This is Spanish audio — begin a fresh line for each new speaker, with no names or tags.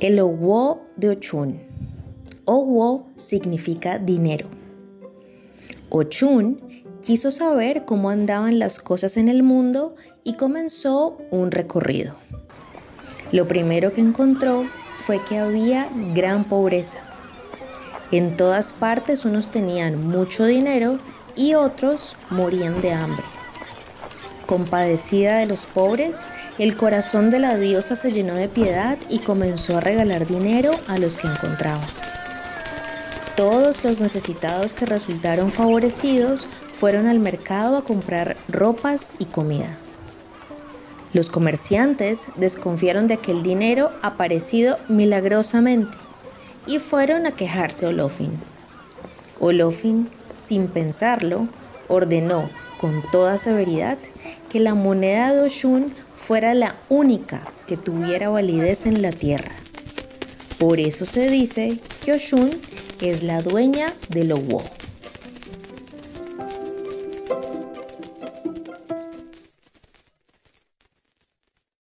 El Owo de Ochun. Owo significa dinero. Ochun quiso saber cómo andaban las cosas en el mundo y comenzó un recorrido. Lo primero que encontró fue que había gran pobreza. En todas partes unos tenían mucho dinero y otros morían de hambre. Compadecida de los pobres, el corazón de la diosa se llenó de piedad y comenzó a regalar dinero a los que encontraba. Todos los necesitados que resultaron favorecidos fueron al mercado a comprar ropas y comida. Los comerciantes desconfiaron de aquel dinero aparecido milagrosamente y fueron a quejarse a Olofin. Olofin, sin pensarlo, ordenó con toda severidad que la moneda de Oshun fuera la única que tuviera validez en la tierra. Por eso se dice que Oshun es la dueña del Owo.